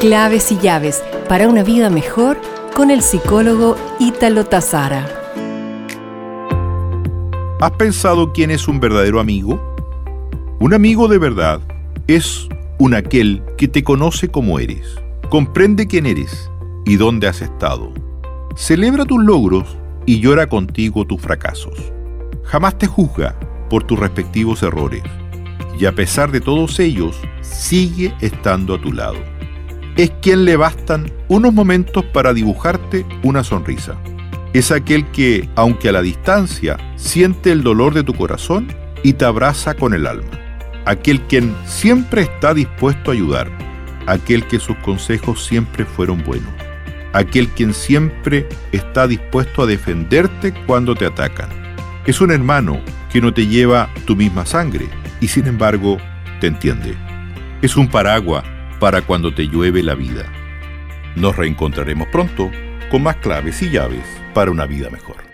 Claves y llaves para una vida mejor con el psicólogo Ítalo Tazara. ¿Has pensado quién es un verdadero amigo? Un amigo de verdad es un aquel que te conoce como eres, comprende quién eres y dónde has estado. Celebra tus logros y llora contigo tus fracasos. Jamás te juzga por tus respectivos errores y a pesar de todos ellos, sigue estando a tu lado. Es quien le bastan unos momentos para dibujarte una sonrisa. Es aquel que, aunque a la distancia, siente el dolor de tu corazón y te abraza con el alma. Aquel quien siempre está dispuesto a ayudar. Aquel que sus consejos siempre fueron buenos. Aquel quien siempre está dispuesto a defenderte cuando te atacan. Es un hermano que no te lleva tu misma sangre y sin embargo te entiende. Es un paraguas para cuando te llueve la vida. Nos reencontraremos pronto con más claves y llaves para una vida mejor.